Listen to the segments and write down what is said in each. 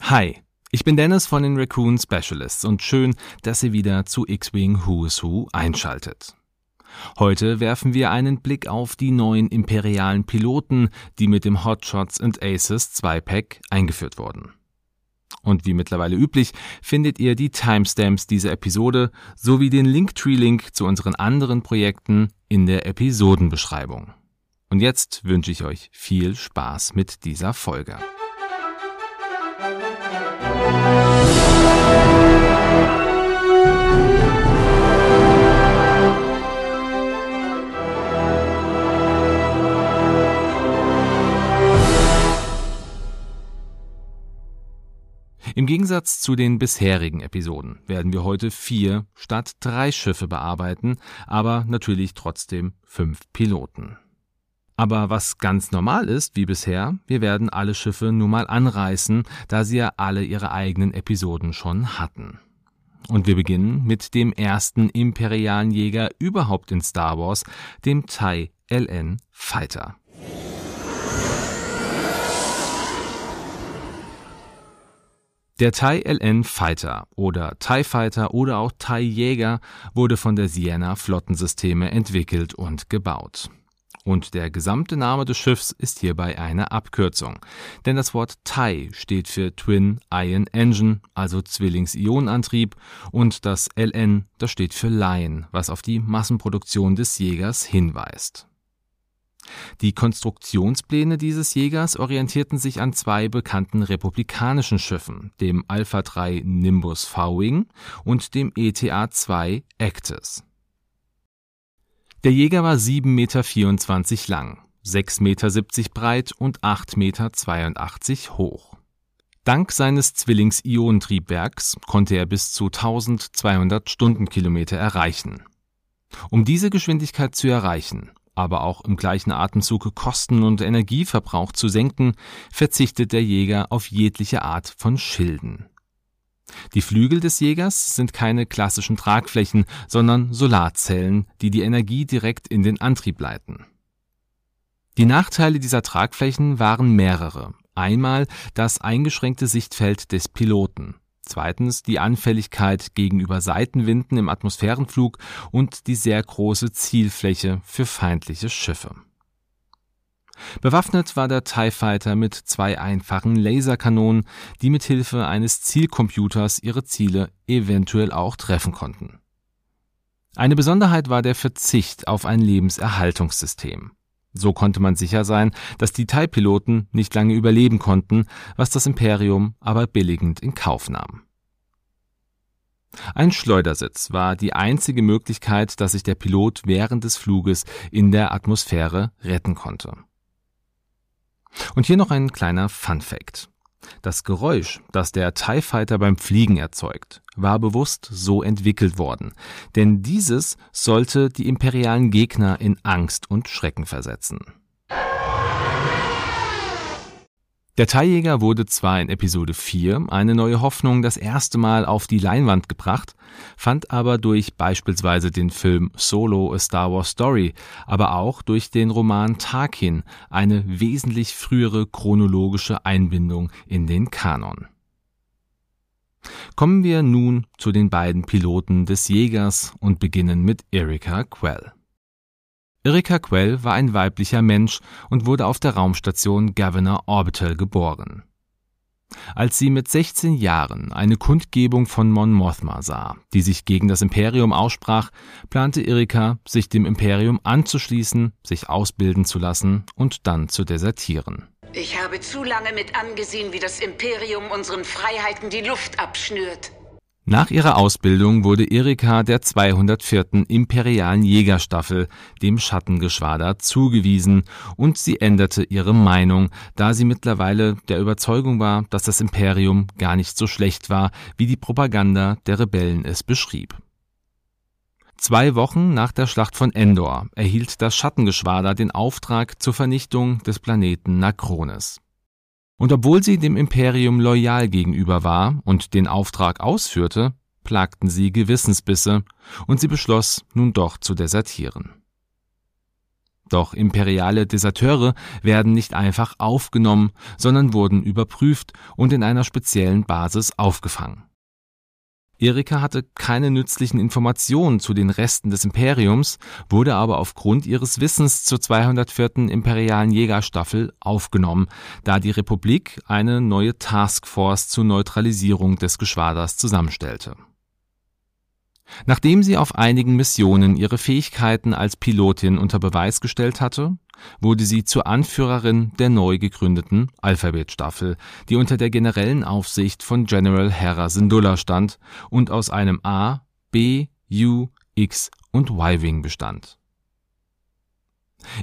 Hi, ich bin Dennis von den Raccoon Specialists und schön, dass ihr wieder zu X-Wing Who's Who einschaltet. Heute werfen wir einen Blick auf die neuen imperialen Piloten, die mit dem Hotshots and Aces 2-Pack eingeführt wurden. Und wie mittlerweile üblich, findet ihr die Timestamps dieser Episode sowie den Linktree-Link zu unseren anderen Projekten in der Episodenbeschreibung. Und jetzt wünsche ich euch viel Spaß mit dieser Folge. Im Gegensatz zu den bisherigen Episoden werden wir heute vier statt drei Schiffe bearbeiten, aber natürlich trotzdem fünf Piloten. Aber was ganz normal ist, wie bisher, wir werden alle Schiffe nur mal anreißen, da sie ja alle ihre eigenen Episoden schon hatten. Und wir beginnen mit dem ersten imperialen Jäger überhaupt in Star Wars, dem TIE LN Fighter. Der TIE LN Fighter oder TIE Fighter oder auch TIE Jäger wurde von der Sienna Flottensysteme entwickelt und gebaut. Und der gesamte Name des Schiffs ist hierbei eine Abkürzung. Denn das Wort TIE steht für Twin Ion Engine, also Zwillings-Ionenantrieb, und das LN, das steht für Lion, was auf die Massenproduktion des Jägers hinweist. Die Konstruktionspläne dieses Jägers orientierten sich an zwei bekannten republikanischen Schiffen, dem Alpha 3 Nimbus V-Wing und dem ETA-2 Actis. Der Jäger war 7,24 Meter lang, 6,70 Meter breit und 8,82 Meter hoch. Dank seines Zwillings-Ionentriebwerks konnte er bis zu 1200 Stundenkilometer erreichen. Um diese Geschwindigkeit zu erreichen, aber auch im gleichen Atemzug Kosten und Energieverbrauch zu senken, verzichtet der Jäger auf jegliche Art von Schilden. Die Flügel des Jägers sind keine klassischen Tragflächen, sondern Solarzellen, die die Energie direkt in den Antrieb leiten. Die Nachteile dieser Tragflächen waren mehrere. Einmal das eingeschränkte Sichtfeld des Piloten. Zweitens die Anfälligkeit gegenüber Seitenwinden im Atmosphärenflug und die sehr große Zielfläche für feindliche Schiffe. Bewaffnet war der TIE Fighter mit zwei einfachen Laserkanonen, die mit Hilfe eines Zielcomputers ihre Ziele eventuell auch treffen konnten. Eine Besonderheit war der Verzicht auf ein Lebenserhaltungssystem. So konnte man sicher sein, dass die TIE-Piloten nicht lange überleben konnten, was das Imperium aber billigend in Kauf nahm. Ein Schleudersitz war die einzige Möglichkeit, dass sich der Pilot während des Fluges in der Atmosphäre retten konnte. Und hier noch ein kleiner Fun Fact. Das Geräusch, das der TIE Fighter beim Fliegen erzeugt, war bewusst so entwickelt worden, denn dieses sollte die imperialen Gegner in Angst und Schrecken versetzen. Der Teiljäger wurde zwar in Episode 4 eine neue Hoffnung das erste Mal auf die Leinwand gebracht, fand aber durch beispielsweise den Film Solo A Star Wars Story, aber auch durch den Roman Tarkin eine wesentlich frühere chronologische Einbindung in den Kanon. Kommen wir nun zu den beiden Piloten des Jägers und beginnen mit Erika Quell. Erika Quell war ein weiblicher Mensch und wurde auf der Raumstation Governor Orbital geboren. Als sie mit 16 Jahren eine Kundgebung von Mon Mothma sah, die sich gegen das Imperium aussprach, plante Erika, sich dem Imperium anzuschließen, sich ausbilden zu lassen und dann zu desertieren. Ich habe zu lange mit angesehen, wie das Imperium unseren Freiheiten die Luft abschnürt. Nach ihrer Ausbildung wurde Erika der 204. Imperialen Jägerstaffel, dem Schattengeschwader, zugewiesen und sie änderte ihre Meinung, da sie mittlerweile der Überzeugung war, dass das Imperium gar nicht so schlecht war, wie die Propaganda der Rebellen es beschrieb. Zwei Wochen nach der Schlacht von Endor erhielt das Schattengeschwader den Auftrag zur Vernichtung des Planeten Nakrones. Und obwohl sie dem Imperium loyal gegenüber war und den Auftrag ausführte, plagten sie Gewissensbisse, und sie beschloss, nun doch zu desertieren. Doch imperiale Deserteure werden nicht einfach aufgenommen, sondern wurden überprüft und in einer speziellen Basis aufgefangen. Erika hatte keine nützlichen Informationen zu den Resten des Imperiums, wurde aber aufgrund ihres Wissens zur 204. Imperialen Jägerstaffel aufgenommen, da die Republik eine neue Taskforce zur Neutralisierung des Geschwaders zusammenstellte. Nachdem sie auf einigen Missionen ihre Fähigkeiten als Pilotin unter Beweis gestellt hatte, wurde sie zur Anführerin der neu gegründeten Alphabet-Staffel, die unter der generellen Aufsicht von General Hera Syndulla stand und aus einem A, B, U, X und Y-Wing bestand.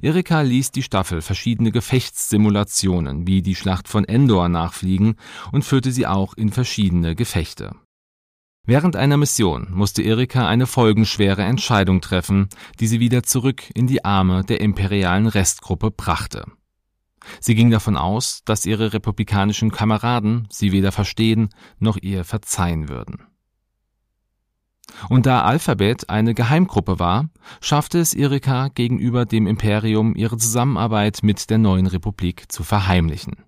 Erika ließ die Staffel verschiedene Gefechtssimulationen wie die Schlacht von Endor nachfliegen und führte sie auch in verschiedene Gefechte Während einer Mission musste Erika eine folgenschwere Entscheidung treffen, die sie wieder zurück in die Arme der imperialen Restgruppe brachte. Sie ging davon aus, dass ihre republikanischen Kameraden sie weder verstehen noch ihr verzeihen würden. Und da Alphabet eine Geheimgruppe war, schaffte es Erika gegenüber dem Imperium ihre Zusammenarbeit mit der neuen Republik zu verheimlichen.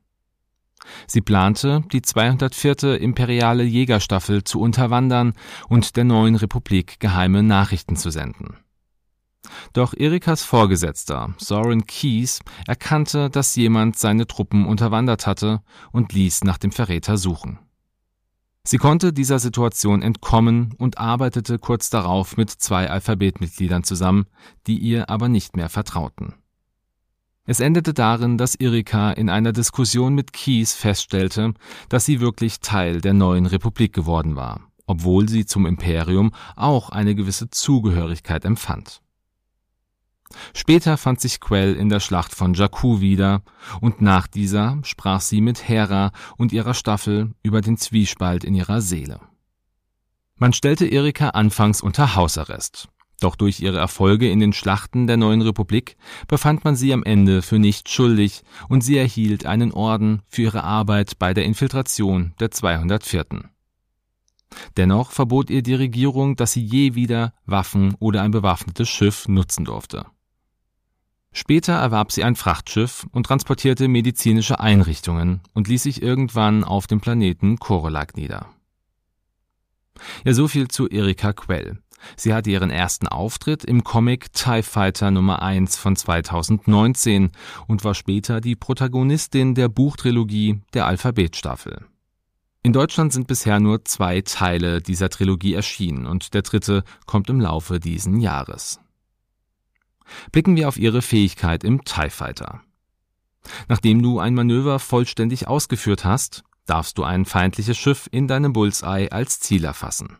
Sie plante, die 204. Imperiale Jägerstaffel zu unterwandern und der neuen Republik geheime Nachrichten zu senden. Doch Erikas Vorgesetzter, Soren Keyes, erkannte, dass jemand seine Truppen unterwandert hatte und ließ nach dem Verräter suchen. Sie konnte dieser Situation entkommen und arbeitete kurz darauf mit zwei Alphabetmitgliedern zusammen, die ihr aber nicht mehr vertrauten. Es endete darin, dass Erika in einer Diskussion mit Kies feststellte, dass sie wirklich Teil der neuen Republik geworden war, obwohl sie zum Imperium auch eine gewisse Zugehörigkeit empfand. Später fand sich Quell in der Schlacht von Jakku wieder, und nach dieser sprach sie mit Hera und ihrer Staffel über den Zwiespalt in ihrer Seele. Man stellte Erika anfangs unter Hausarrest, doch durch ihre Erfolge in den Schlachten der neuen Republik befand man sie am Ende für nicht schuldig und sie erhielt einen Orden für ihre Arbeit bei der Infiltration der 204. Dennoch verbot ihr die Regierung, dass sie je wieder Waffen oder ein bewaffnetes Schiff nutzen durfte. Später erwarb sie ein Frachtschiff und transportierte medizinische Einrichtungen und ließ sich irgendwann auf dem Planeten Korolak nieder. Ja, so viel zu Erika Quell. Sie hatte ihren ersten Auftritt im Comic TIE Fighter Nummer 1 von 2019 und war später die Protagonistin der Buchtrilogie der Alphabetstaffel. In Deutschland sind bisher nur zwei Teile dieser Trilogie erschienen und der dritte kommt im Laufe diesen Jahres. Blicken wir auf ihre Fähigkeit im TIE Fighter. Nachdem du ein Manöver vollständig ausgeführt hast, darfst du ein feindliches Schiff in deinem Bullseye als Ziel erfassen.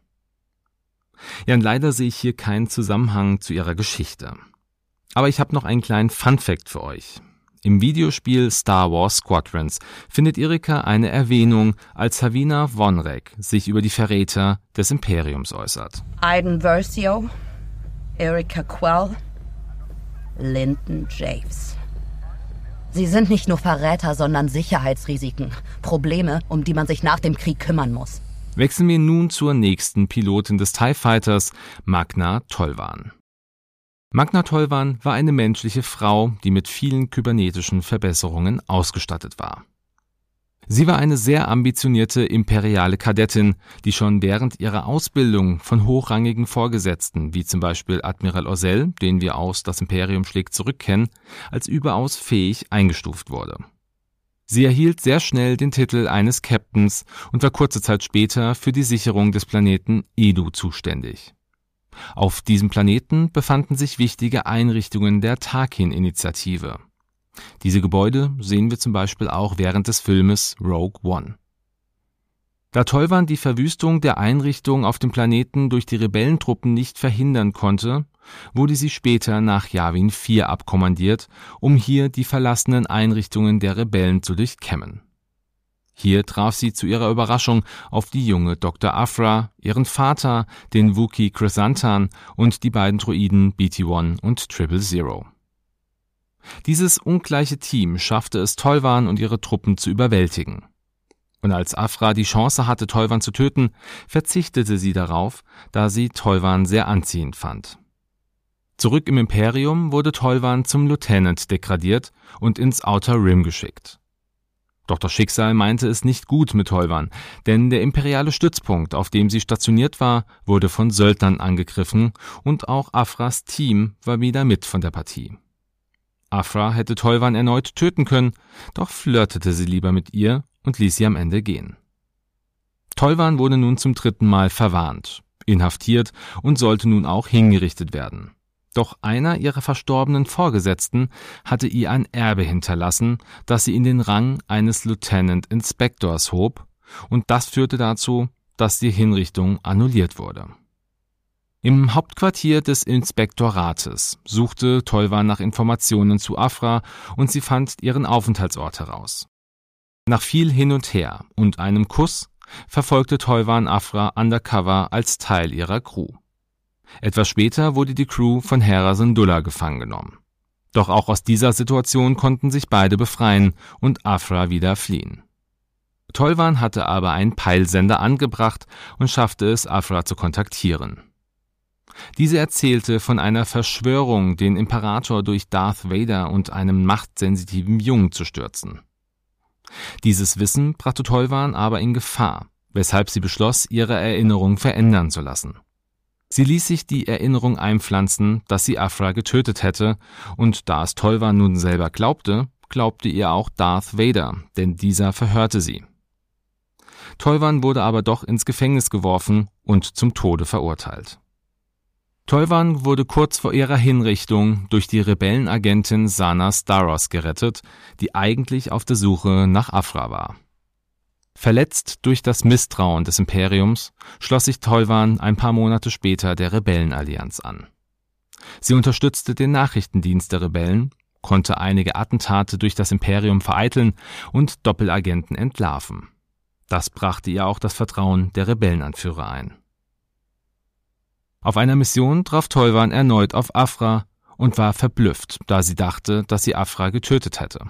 Ja, und leider sehe ich hier keinen Zusammenhang zu ihrer Geschichte. Aber ich habe noch einen kleinen Fun-Fact für euch. Im Videospiel Star Wars Squadrons findet Erika eine Erwähnung, als Havina Vonrek sich über die Verräter des Imperiums äußert. Aiden Versio, Erika Quell, Lyndon Javes. Sie sind nicht nur Verräter, sondern Sicherheitsrisiken. Probleme, um die man sich nach dem Krieg kümmern muss. Wechseln wir nun zur nächsten Pilotin des TIE Fighters, Magna Tolvan. Magna Tolvan war eine menschliche Frau, die mit vielen kybernetischen Verbesserungen ausgestattet war. Sie war eine sehr ambitionierte imperiale Kadettin, die schon während ihrer Ausbildung von hochrangigen Vorgesetzten, wie zum Beispiel Admiral Orsell, den wir aus Das Imperium schlägt zurück kennen, als überaus fähig eingestuft wurde. Sie erhielt sehr schnell den Titel eines Captains und war kurze Zeit später für die Sicherung des Planeten Edu zuständig. Auf diesem Planeten befanden sich wichtige Einrichtungen der Tarkin-Initiative. Diese Gebäude sehen wir zum Beispiel auch während des Filmes Rogue One. Da Tolvan die Verwüstung der Einrichtung auf dem Planeten durch die Rebellentruppen nicht verhindern konnte, wurde sie später nach Yavin 4 abkommandiert, um hier die verlassenen Einrichtungen der Rebellen zu durchkämmen. Hier traf sie zu ihrer Überraschung auf die junge Dr. Afra, ihren Vater, den Wookie Chrysantan und die beiden Droiden BT-1 und Triple Zero. Dieses ungleiche Team schaffte es Tolvan und ihre Truppen zu überwältigen. Und als Afra die Chance hatte, Tolvan zu töten, verzichtete sie darauf, da sie Tolvan sehr anziehend fand. Zurück im Imperium wurde Tolvan zum Lieutenant degradiert und ins Outer Rim geschickt. Doch das Schicksal meinte es nicht gut mit Tolvan, denn der imperiale Stützpunkt, auf dem sie stationiert war, wurde von Söldnern angegriffen und auch Afras Team war wieder mit von der Partie. Afra hätte Tolvan erneut töten können, doch flirtete sie lieber mit ihr und ließ sie am Ende gehen. Tolvan wurde nun zum dritten Mal verwarnt, inhaftiert und sollte nun auch hingerichtet werden. Doch einer ihrer verstorbenen Vorgesetzten hatte ihr ein Erbe hinterlassen, das sie in den Rang eines Lieutenant Inspectors hob, und das führte dazu, dass die Hinrichtung annulliert wurde. Im Hauptquartier des Inspektorates suchte Tolva nach Informationen zu Afra und sie fand ihren Aufenthaltsort heraus. Nach viel hin und her und einem Kuss verfolgte Tolvan Afra undercover als Teil ihrer Crew. Etwas später wurde die Crew von Hera Syndulla gefangen genommen. Doch auch aus dieser Situation konnten sich beide befreien und Afra wieder fliehen. Tolvan hatte aber einen Peilsender angebracht und schaffte es, Afra zu kontaktieren. Diese erzählte von einer Verschwörung, den Imperator durch Darth Vader und einem machtsensitiven Jungen zu stürzen. Dieses Wissen brachte Tolvan aber in Gefahr, weshalb sie beschloss, ihre Erinnerung verändern zu lassen. Sie ließ sich die Erinnerung einpflanzen, dass sie Afra getötet hätte, und da es Tolva nun selber glaubte, glaubte ihr auch Darth Vader, denn dieser verhörte sie. Tolvan wurde aber doch ins Gefängnis geworfen und zum Tode verurteilt. Tolvan wurde kurz vor ihrer Hinrichtung durch die Rebellenagentin Sana Staros gerettet, die eigentlich auf der Suche nach Afra war. Verletzt durch das Misstrauen des Imperiums schloss sich Tolvan ein paar Monate später der Rebellenallianz an. Sie unterstützte den Nachrichtendienst der Rebellen, konnte einige Attentate durch das Imperium vereiteln und Doppelagenten entlarven. Das brachte ihr auch das Vertrauen der Rebellenanführer ein. Auf einer Mission traf Tolvan erneut auf Afra und war verblüfft, da sie dachte, dass sie Afra getötet hätte.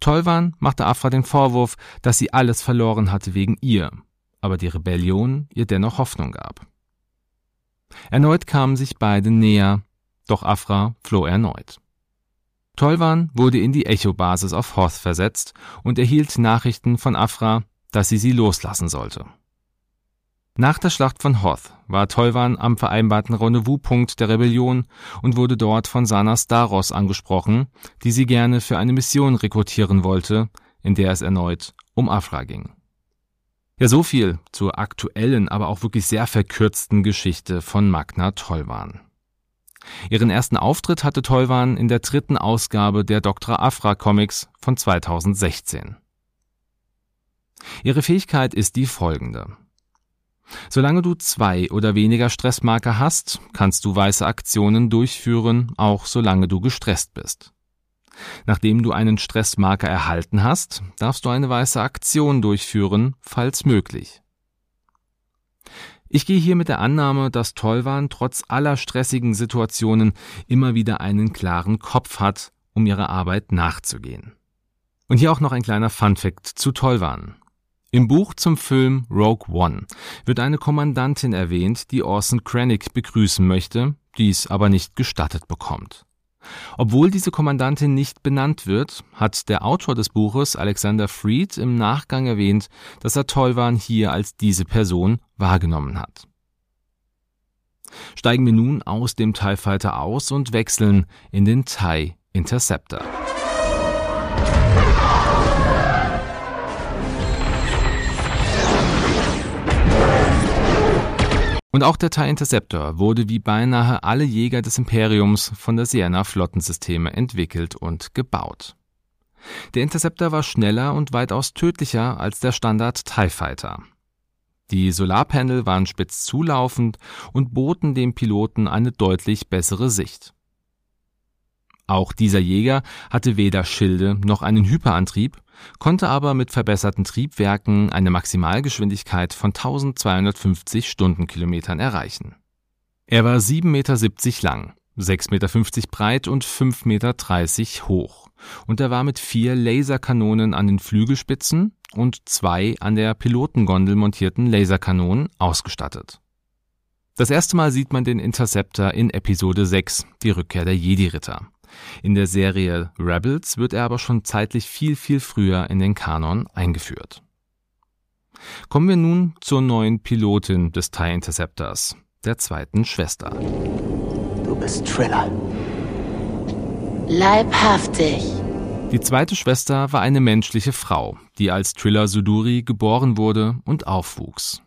Tolvan machte Afra den Vorwurf, dass sie alles verloren hatte wegen ihr, aber die Rebellion ihr dennoch Hoffnung gab. Erneut kamen sich beide näher, doch Afra floh erneut. Tolvan wurde in die Echo-Basis auf Hoth versetzt und erhielt Nachrichten von Afra, dass sie sie loslassen sollte. Nach der Schlacht von Hoth war Tolvan am vereinbarten Rendezvouspunkt der Rebellion und wurde dort von Sana Staros angesprochen, die sie gerne für eine Mission rekrutieren wollte, in der es erneut um Afra ging. Ja, so viel zur aktuellen, aber auch wirklich sehr verkürzten Geschichte von Magna Tolvan. Ihren ersten Auftritt hatte Tolvan in der dritten Ausgabe der Dr. Afra Comics von 2016. Ihre Fähigkeit ist die folgende. Solange du zwei oder weniger Stressmarker hast, kannst du weiße Aktionen durchführen, auch solange du gestresst bist. Nachdem du einen Stressmarker erhalten hast, darfst du eine weiße Aktion durchführen, falls möglich. Ich gehe hier mit der Annahme, dass Tolvan trotz aller stressigen Situationen immer wieder einen klaren Kopf hat, um ihrer Arbeit nachzugehen. Und hier auch noch ein kleiner Funfact zu Tolvan. Im Buch zum Film Rogue One wird eine Kommandantin erwähnt, die Orson Krennic begrüßen möchte, dies aber nicht gestattet bekommt. Obwohl diese Kommandantin nicht benannt wird, hat der Autor des Buches Alexander Freed im Nachgang erwähnt, dass er Tolvan hier als diese Person wahrgenommen hat. Steigen wir nun aus dem TIE Fighter aus und wechseln in den TIE Interceptor. Und auch der TIE Interceptor wurde wie beinahe alle Jäger des Imperiums von der Sienna Flottensysteme entwickelt und gebaut. Der Interceptor war schneller und weitaus tödlicher als der Standard TIE Fighter. Die Solarpanel waren spitz zulaufend und boten dem Piloten eine deutlich bessere Sicht. Auch dieser Jäger hatte weder Schilde noch einen Hyperantrieb, konnte aber mit verbesserten Triebwerken eine Maximalgeschwindigkeit von 1250 Stundenkilometern erreichen. Er war 7,70 Meter lang, 6,50 Meter breit und 5,30 Meter hoch und er war mit vier Laserkanonen an den Flügelspitzen und zwei an der Pilotengondel montierten Laserkanonen ausgestattet. Das erste Mal sieht man den Interceptor in Episode 6, die Rückkehr der Jedi-Ritter. In der Serie Rebels wird er aber schon zeitlich viel, viel früher in den Kanon eingeführt. Kommen wir nun zur neuen Pilotin des TIE Interceptors, der zweiten Schwester. Du bist Triller. Leibhaftig. Die zweite Schwester war eine menschliche Frau, die als Triller Suduri geboren wurde und aufwuchs.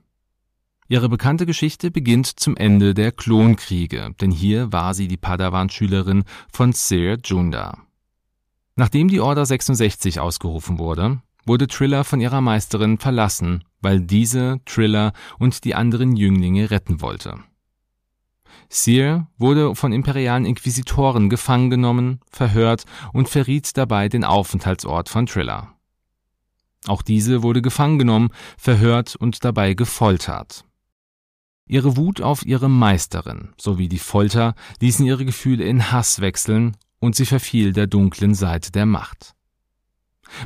Ihre bekannte Geschichte beginnt zum Ende der Klonkriege, denn hier war sie die Padawan-Schülerin von Sir Junda. Nachdem die Order 66 ausgerufen wurde, wurde Triller von ihrer Meisterin verlassen, weil diese Triller und die anderen Jünglinge retten wollte. Seer wurde von imperialen Inquisitoren gefangen genommen, verhört und verriet dabei den Aufenthaltsort von Triller. Auch diese wurde gefangen genommen, verhört und dabei gefoltert. Ihre Wut auf ihre Meisterin sowie die Folter ließen ihre Gefühle in Hass wechseln und sie verfiel der dunklen Seite der Macht.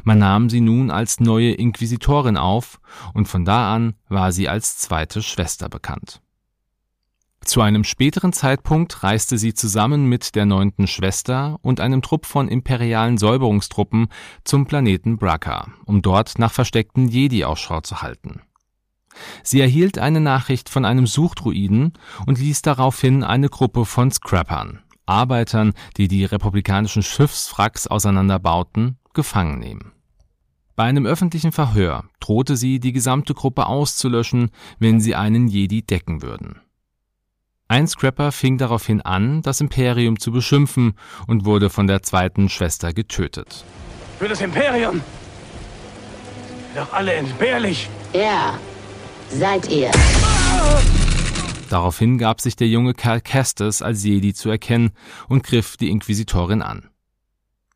Man nahm sie nun als neue Inquisitorin auf und von da an war sie als zweite Schwester bekannt. Zu einem späteren Zeitpunkt reiste sie zusammen mit der neunten Schwester und einem Trupp von imperialen Säuberungstruppen zum Planeten Bracca, um dort nach versteckten Jedi Ausschau zu halten. Sie erhielt eine Nachricht von einem Suchdruiden und ließ daraufhin eine Gruppe von Scrappern, Arbeitern, die die republikanischen Schiffswracks auseinanderbauten, gefangen nehmen. Bei einem öffentlichen Verhör drohte sie, die gesamte Gruppe auszulöschen, wenn sie einen Jedi decken würden. Ein Scrapper fing daraufhin an, das Imperium zu beschimpfen und wurde von der zweiten Schwester getötet. Für das Imperium! Doch alle entbehrlich! Ja, seid ihr. Daraufhin gab sich der junge Cal Kestis als Jedi zu erkennen und griff die Inquisitorin an.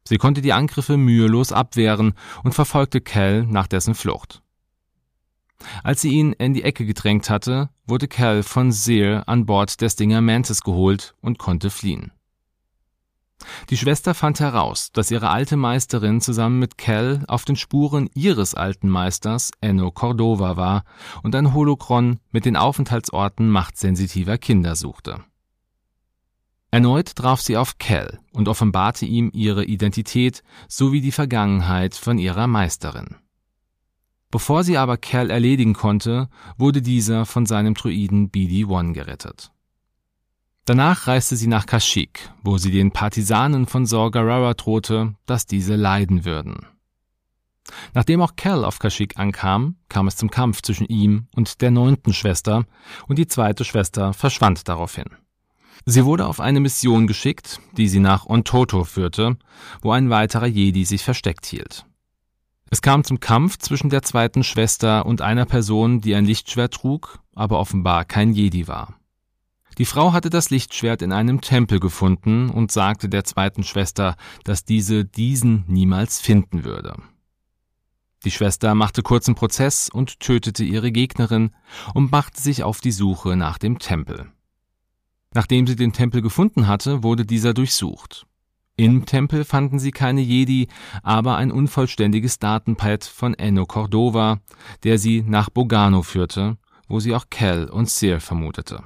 Sie konnte die Angriffe mühelos abwehren und verfolgte Cal nach dessen Flucht. Als sie ihn in die Ecke gedrängt hatte, wurde Cal von Seer an Bord der Stinger Mantis geholt und konnte fliehen. Die Schwester fand heraus, dass ihre alte Meisterin zusammen mit Cal auf den Spuren ihres alten Meisters Enno Cordova war und ein Holokron mit den Aufenthaltsorten machtsensitiver Kinder suchte. Erneut traf sie auf Cal und offenbarte ihm ihre Identität sowie die Vergangenheit von ihrer Meisterin. Bevor sie aber Cal erledigen konnte, wurde dieser von seinem Druiden BD-1 gerettet. Danach reiste sie nach Kashyyyk, wo sie den Partisanen von Sorgarara drohte, dass diese leiden würden. Nachdem auch Cal auf Kashyyyk ankam, kam es zum Kampf zwischen ihm und der neunten Schwester, und die zweite Schwester verschwand daraufhin. Sie wurde auf eine Mission geschickt, die sie nach Ontoto führte, wo ein weiterer Jedi sich versteckt hielt. Es kam zum Kampf zwischen der zweiten Schwester und einer Person, die ein Lichtschwert trug, aber offenbar kein Jedi war. Die Frau hatte das Lichtschwert in einem Tempel gefunden und sagte der zweiten Schwester, dass diese diesen niemals finden würde. Die Schwester machte kurzen Prozess und tötete ihre Gegnerin und machte sich auf die Suche nach dem Tempel. Nachdem sie den Tempel gefunden hatte, wurde dieser durchsucht. Im Tempel fanden sie keine Jedi, aber ein unvollständiges Datenpad von Enno Cordova, der sie nach Bogano führte, wo sie auch Cal und Seer vermutete.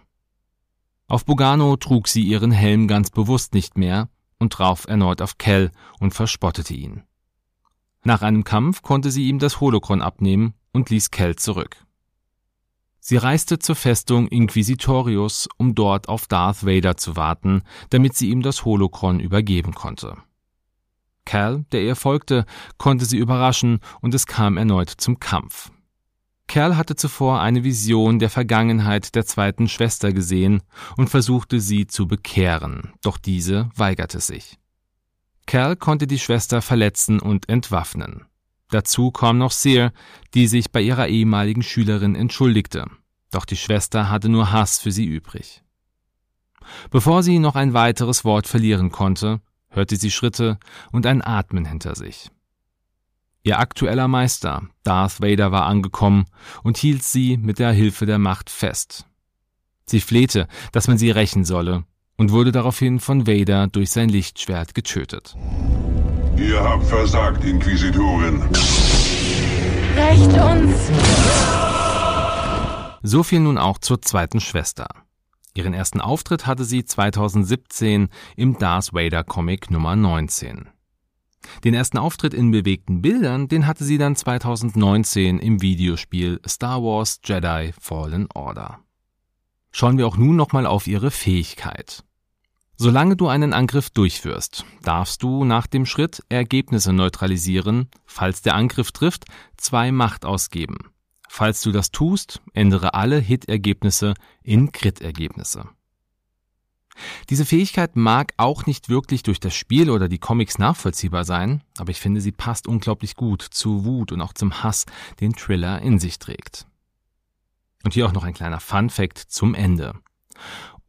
Auf Bogano trug sie ihren Helm ganz bewusst nicht mehr und traf erneut auf Kell und verspottete ihn. Nach einem Kampf konnte sie ihm das Holokron abnehmen und ließ Kell zurück. Sie reiste zur Festung Inquisitorius, um dort auf Darth Vader zu warten, damit sie ihm das Holokron übergeben konnte. Cal, der ihr folgte, konnte sie überraschen und es kam erneut zum Kampf. Kerl hatte zuvor eine Vision der Vergangenheit der zweiten Schwester gesehen und versuchte sie zu bekehren, doch diese weigerte sich. Kerl konnte die Schwester verletzen und entwaffnen. Dazu kam noch Seer, die sich bei ihrer ehemaligen Schülerin entschuldigte, doch die Schwester hatte nur Hass für sie übrig. Bevor sie noch ein weiteres Wort verlieren konnte, hörte sie Schritte und ein Atmen hinter sich. Ihr aktueller Meister, Darth Vader, war angekommen und hielt sie mit der Hilfe der Macht fest. Sie flehte, dass man sie rächen solle, und wurde daraufhin von Vader durch sein Lichtschwert getötet. Ihr habt versagt, Inquisitorin. Recht uns! So viel nun auch zur zweiten Schwester. Ihren ersten Auftritt hatte sie 2017 im Darth Vader Comic Nummer 19. Den ersten Auftritt in bewegten Bildern, den hatte sie dann 2019 im Videospiel Star Wars Jedi Fallen Order. Schauen wir auch nun nochmal auf ihre Fähigkeit. Solange du einen Angriff durchführst, darfst du nach dem Schritt Ergebnisse neutralisieren, falls der Angriff trifft, zwei Macht ausgeben. Falls du das tust, ändere alle Hit-Ergebnisse in Crit-Ergebnisse. Diese Fähigkeit mag auch nicht wirklich durch das Spiel oder die Comics nachvollziehbar sein, aber ich finde, sie passt unglaublich gut zu Wut und auch zum Hass, den Thriller in sich trägt. Und hier auch noch ein kleiner Fun Fact zum Ende.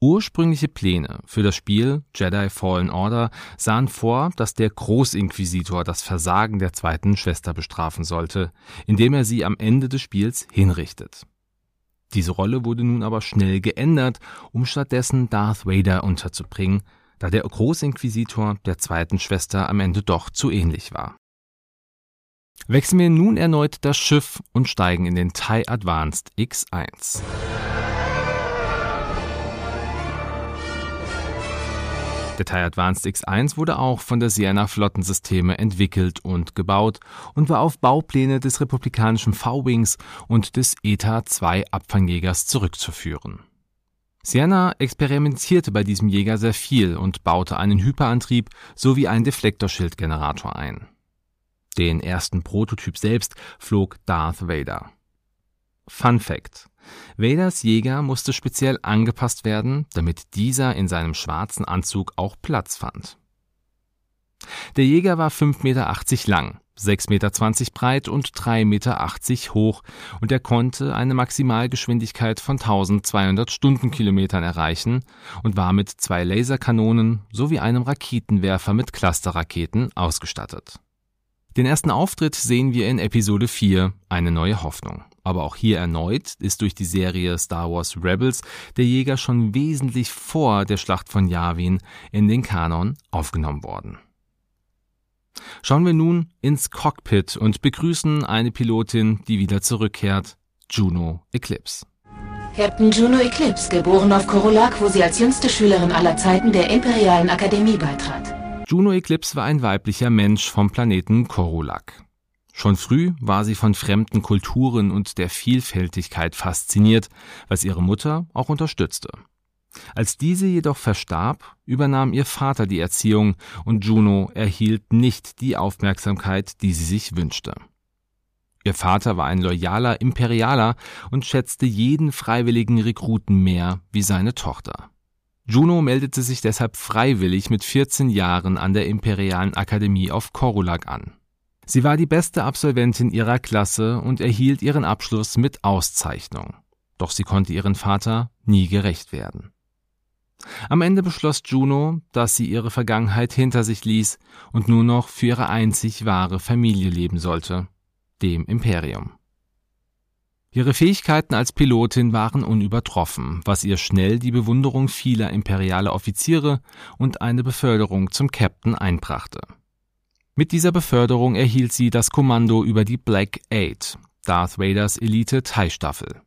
Ursprüngliche Pläne für das Spiel Jedi Fallen Order sahen vor, dass der Großinquisitor das Versagen der zweiten Schwester bestrafen sollte, indem er sie am Ende des Spiels hinrichtet. Diese Rolle wurde nun aber schnell geändert, um stattdessen Darth Vader unterzubringen, da der Großinquisitor der zweiten Schwester am Ende doch zu ähnlich war. Wechseln wir nun erneut das Schiff und steigen in den TIE Advanced X1. Der TIE Advanced X1 wurde auch von der Sienna Flottensysteme entwickelt und gebaut und war auf Baupläne des republikanischen V-Wings und des ETA-2 Abfangjägers zurückzuführen. Sienna experimentierte bei diesem Jäger sehr viel und baute einen Hyperantrieb sowie einen Deflektorschildgenerator ein. Den ersten Prototyp selbst flog Darth Vader. Fun Fact: Vaders Jäger musste speziell angepasst werden, damit dieser in seinem schwarzen Anzug auch Platz fand. Der Jäger war 5,80 Meter lang, 6,20 Meter breit und 3,80 Meter hoch und er konnte eine Maximalgeschwindigkeit von 1200 Stundenkilometern erreichen und war mit zwei Laserkanonen sowie einem Raketenwerfer mit Clusterraketen ausgestattet. Den ersten Auftritt sehen wir in Episode 4, eine neue Hoffnung. Aber auch hier erneut ist durch die Serie Star Wars Rebels der Jäger schon wesentlich vor der Schlacht von Yavin in den Kanon aufgenommen worden. Schauen wir nun ins Cockpit und begrüßen eine Pilotin, die wieder zurückkehrt, Juno Eclipse. Captain Juno Eclipse, geboren auf Korolak, wo sie als jüngste Schülerin aller Zeiten der Imperialen Akademie beitrat. Juno Eclipse war ein weiblicher Mensch vom Planeten Korolak. Schon früh war sie von fremden Kulturen und der Vielfältigkeit fasziniert, was ihre Mutter auch unterstützte. Als diese jedoch verstarb, übernahm ihr Vater die Erziehung und Juno erhielt nicht die Aufmerksamkeit, die sie sich wünschte. Ihr Vater war ein loyaler Imperialer und schätzte jeden freiwilligen Rekruten mehr wie seine Tochter. Juno meldete sich deshalb freiwillig mit 14 Jahren an der Imperialen Akademie auf Korulak an. Sie war die beste Absolventin ihrer Klasse und erhielt ihren Abschluss mit Auszeichnung. Doch sie konnte ihren Vater nie gerecht werden. Am Ende beschloss Juno, dass sie ihre Vergangenheit hinter sich ließ und nur noch für ihre einzig wahre Familie leben sollte, dem Imperium. Ihre Fähigkeiten als Pilotin waren unübertroffen, was ihr schnell die Bewunderung vieler imperialer Offiziere und eine Beförderung zum Captain einbrachte. Mit dieser Beförderung erhielt sie das Kommando über die Black Eight, Darth Vaders Elite-TIE-Staffel.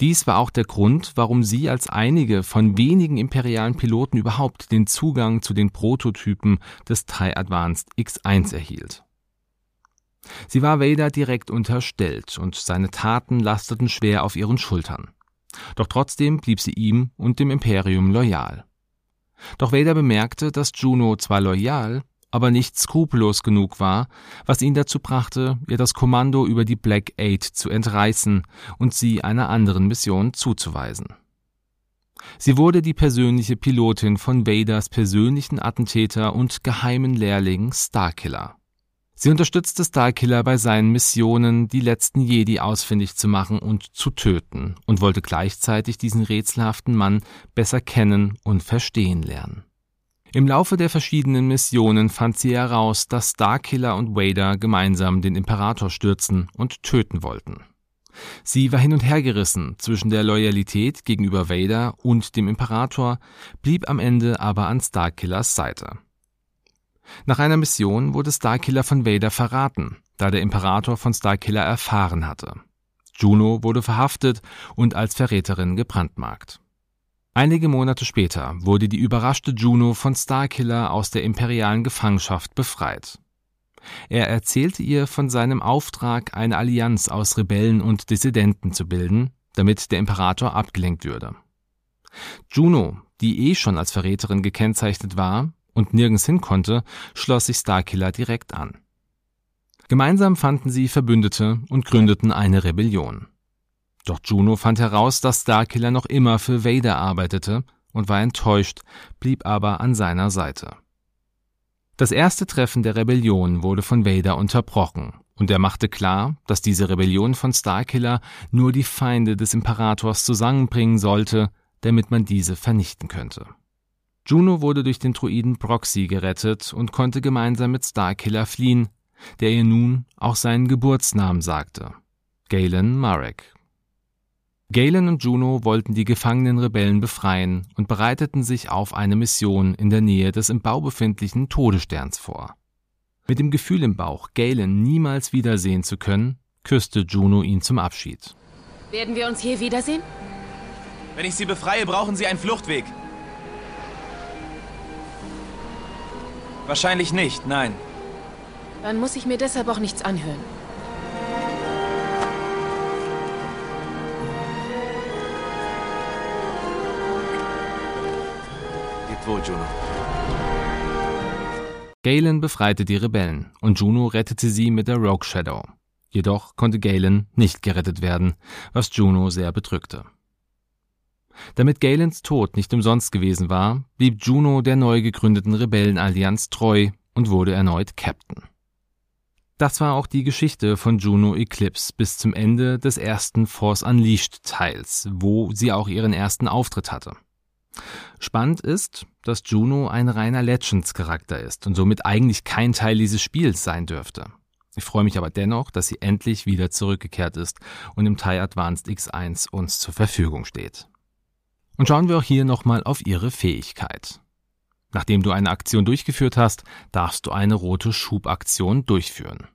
Dies war auch der Grund, warum sie als einige von wenigen imperialen Piloten überhaupt den Zugang zu den Prototypen des TIE Advanced X1 erhielt. Sie war Vader direkt unterstellt und seine Taten lasteten schwer auf ihren Schultern. Doch trotzdem blieb sie ihm und dem Imperium loyal. Doch Vader bemerkte, dass Juno zwar loyal, aber nicht skrupellos genug war, was ihn dazu brachte, ihr das Kommando über die Black Eight zu entreißen und sie einer anderen Mission zuzuweisen. Sie wurde die persönliche Pilotin von Vaders persönlichen Attentäter und geheimen Lehrling Starkiller. Sie unterstützte Starkiller bei seinen Missionen, die letzten Jedi ausfindig zu machen und zu töten, und wollte gleichzeitig diesen rätselhaften Mann besser kennen und verstehen lernen. Im Laufe der verschiedenen Missionen fand sie heraus, dass Starkiller und Vader gemeinsam den Imperator stürzen und töten wollten. Sie war hin und her gerissen zwischen der Loyalität gegenüber Vader und dem Imperator, blieb am Ende aber an Starkillers Seite. Nach einer Mission wurde Starkiller von Vader verraten, da der Imperator von Starkiller erfahren hatte. Juno wurde verhaftet und als Verräterin gebrandmarkt. Einige Monate später wurde die überraschte Juno von Starkiller aus der imperialen Gefangenschaft befreit. Er erzählte ihr von seinem Auftrag, eine Allianz aus Rebellen und Dissidenten zu bilden, damit der Imperator abgelenkt würde. Juno, die eh schon als Verräterin gekennzeichnet war und nirgends hin konnte, schloss sich Starkiller direkt an. Gemeinsam fanden sie Verbündete und gründeten eine Rebellion. Doch Juno fand heraus, dass Starkiller noch immer für Vader arbeitete und war enttäuscht, blieb aber an seiner Seite. Das erste Treffen der Rebellion wurde von Vader unterbrochen, und er machte klar, dass diese Rebellion von Starkiller nur die Feinde des Imperators zusammenbringen sollte, damit man diese vernichten könnte. Juno wurde durch den Druiden Proxy gerettet und konnte gemeinsam mit Starkiller fliehen, der ihr nun auch seinen Geburtsnamen sagte. Galen Marek. Galen und Juno wollten die gefangenen Rebellen befreien und bereiteten sich auf eine Mission in der Nähe des im Bau befindlichen Todessterns vor. Mit dem Gefühl im Bauch, Galen niemals wiedersehen zu können, küsste Juno ihn zum Abschied. Werden wir uns hier wiedersehen? Wenn ich Sie befreie, brauchen Sie einen Fluchtweg. Wahrscheinlich nicht, nein. Dann muss ich mir deshalb auch nichts anhören. Wohl, Juno. Galen befreite die Rebellen und Juno rettete sie mit der Rogue Shadow. Jedoch konnte Galen nicht gerettet werden, was Juno sehr bedrückte. Damit Galens Tod nicht umsonst gewesen war, blieb Juno der neu gegründeten Rebellenallianz treu und wurde erneut Captain. Das war auch die Geschichte von Juno Eclipse bis zum Ende des ersten Force Unleashed Teils, wo sie auch ihren ersten Auftritt hatte. Spannend ist, dass Juno ein reiner Legends-Charakter ist und somit eigentlich kein Teil dieses Spiels sein dürfte. Ich freue mich aber dennoch, dass sie endlich wieder zurückgekehrt ist und im TIE Advanced X1 uns zur Verfügung steht. Und schauen wir auch hier nochmal auf ihre Fähigkeit. Nachdem du eine Aktion durchgeführt hast, darfst du eine rote Schubaktion durchführen.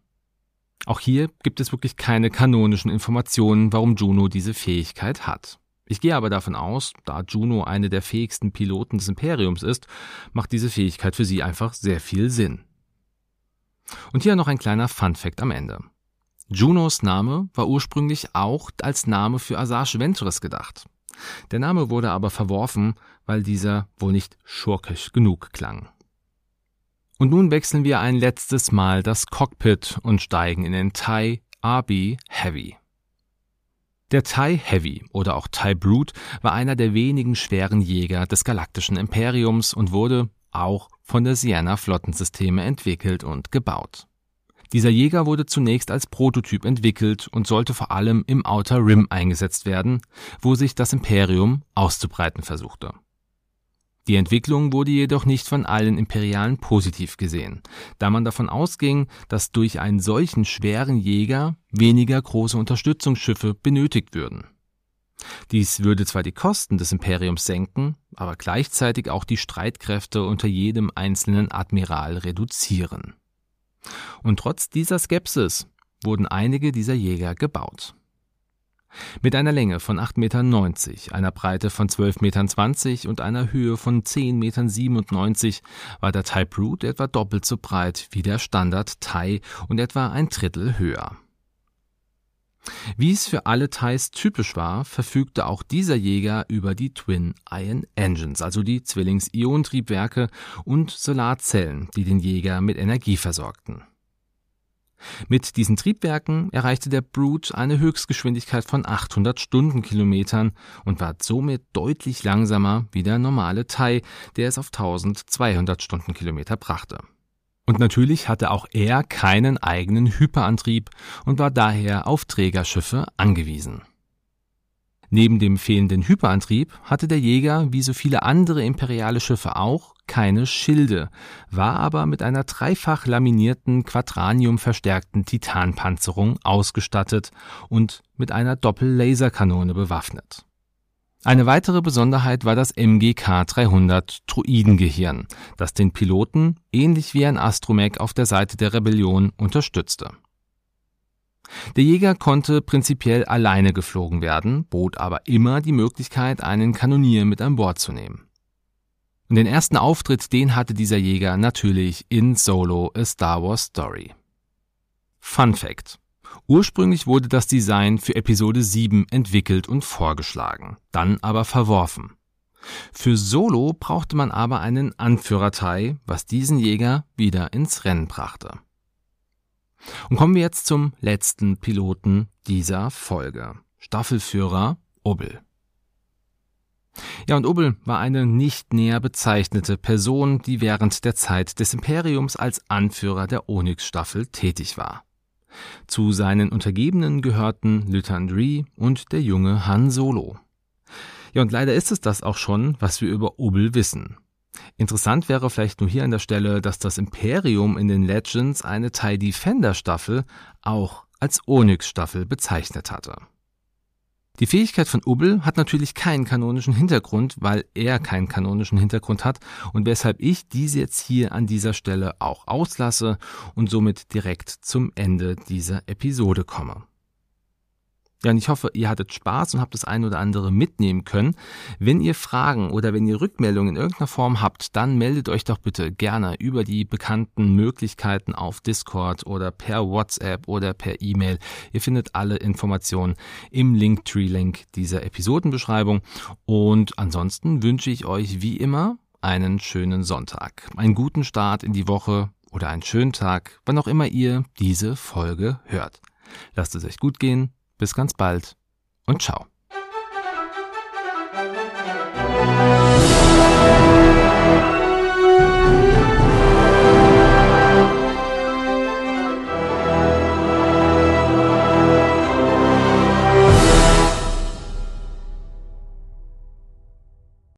Auch hier gibt es wirklich keine kanonischen Informationen, warum Juno diese Fähigkeit hat. Ich gehe aber davon aus, da Juno eine der fähigsten Piloten des Imperiums ist, macht diese Fähigkeit für sie einfach sehr viel Sinn. Und hier noch ein kleiner Fun-Fact am Ende. Junos Name war ursprünglich auch als Name für Asajj Ventress gedacht. Der Name wurde aber verworfen, weil dieser wohl nicht schurkisch genug klang. Und nun wechseln wir ein letztes Mal das Cockpit und steigen in den TIE RB Heavy. Der TIE Heavy oder auch TIE Brute war einer der wenigen schweren Jäger des galaktischen Imperiums und wurde auch von der Sienna Flottensysteme entwickelt und gebaut. Dieser Jäger wurde zunächst als Prototyp entwickelt und sollte vor allem im Outer Rim eingesetzt werden, wo sich das Imperium auszubreiten versuchte. Die Entwicklung wurde jedoch nicht von allen Imperialen positiv gesehen, da man davon ausging, dass durch einen solchen schweren Jäger weniger große Unterstützungsschiffe benötigt würden. Dies würde zwar die Kosten des Imperiums senken, aber gleichzeitig auch die Streitkräfte unter jedem einzelnen Admiral reduzieren. Und trotz dieser Skepsis wurden einige dieser Jäger gebaut. Mit einer Länge von 8,90 Meter, einer Breite von 12,20 Metern und einer Höhe von 10,97 Meter war der Type Root etwa doppelt so breit wie der Standard Thai und etwa ein Drittel höher. Wie es für alle Thais typisch war, verfügte auch dieser Jäger über die Twin Ion Engines, also die Zwillings-Ionentriebwerke und Solarzellen, die den Jäger mit Energie versorgten. Mit diesen Triebwerken erreichte der Brute eine Höchstgeschwindigkeit von 800 Stundenkilometern und war somit deutlich langsamer wie der normale TIE, der es auf 1200 Stundenkilometer brachte. Und natürlich hatte auch er keinen eigenen Hyperantrieb und war daher auf Trägerschiffe angewiesen. Neben dem fehlenden Hyperantrieb hatte der Jäger, wie so viele andere imperiale Schiffe auch, keine Schilde, war aber mit einer dreifach laminierten, quadranium verstärkten Titanpanzerung ausgestattet und mit einer Doppellaserkanone bewaffnet. Eine weitere Besonderheit war das MGK 300 Druidengehirn, das den Piloten ähnlich wie ein Astromech auf der Seite der Rebellion unterstützte. Der Jäger konnte prinzipiell alleine geflogen werden, bot aber immer die Möglichkeit, einen Kanonier mit an Bord zu nehmen. Und den ersten Auftritt, den hatte dieser Jäger natürlich in Solo A Star Wars Story. Fun Fact. Ursprünglich wurde das Design für Episode 7 entwickelt und vorgeschlagen, dann aber verworfen. Für Solo brauchte man aber einen Anführertei, was diesen Jäger wieder ins Rennen brachte. Und kommen wir jetzt zum letzten Piloten dieser Folge. Staffelführer Ubbel. Ja, und Ubbel war eine nicht näher bezeichnete Person, die während der Zeit des Imperiums als Anführer der Onyx-Staffel tätig war. Zu seinen Untergebenen gehörten Ree und der junge Han Solo. Ja, und leider ist es das auch schon, was wir über Ubbel wissen. Interessant wäre vielleicht nur hier an der Stelle, dass das Imperium in den Legends eine TIE Defender Staffel auch als Onyx Staffel bezeichnet hatte. Die Fähigkeit von Ubbel hat natürlich keinen kanonischen Hintergrund, weil er keinen kanonischen Hintergrund hat und weshalb ich diese jetzt hier an dieser Stelle auch auslasse und somit direkt zum Ende dieser Episode komme. Ja, und ich hoffe, ihr hattet Spaß und habt das eine oder andere mitnehmen können. Wenn ihr Fragen oder wenn ihr Rückmeldungen in irgendeiner Form habt, dann meldet euch doch bitte gerne über die bekannten Möglichkeiten auf Discord oder per WhatsApp oder per E-Mail. Ihr findet alle Informationen im Linktree-Link dieser Episodenbeschreibung. Und ansonsten wünsche ich euch wie immer einen schönen Sonntag, einen guten Start in die Woche oder einen schönen Tag, wann auch immer ihr diese Folge hört. Lasst es euch gut gehen bis ganz bald und ciao.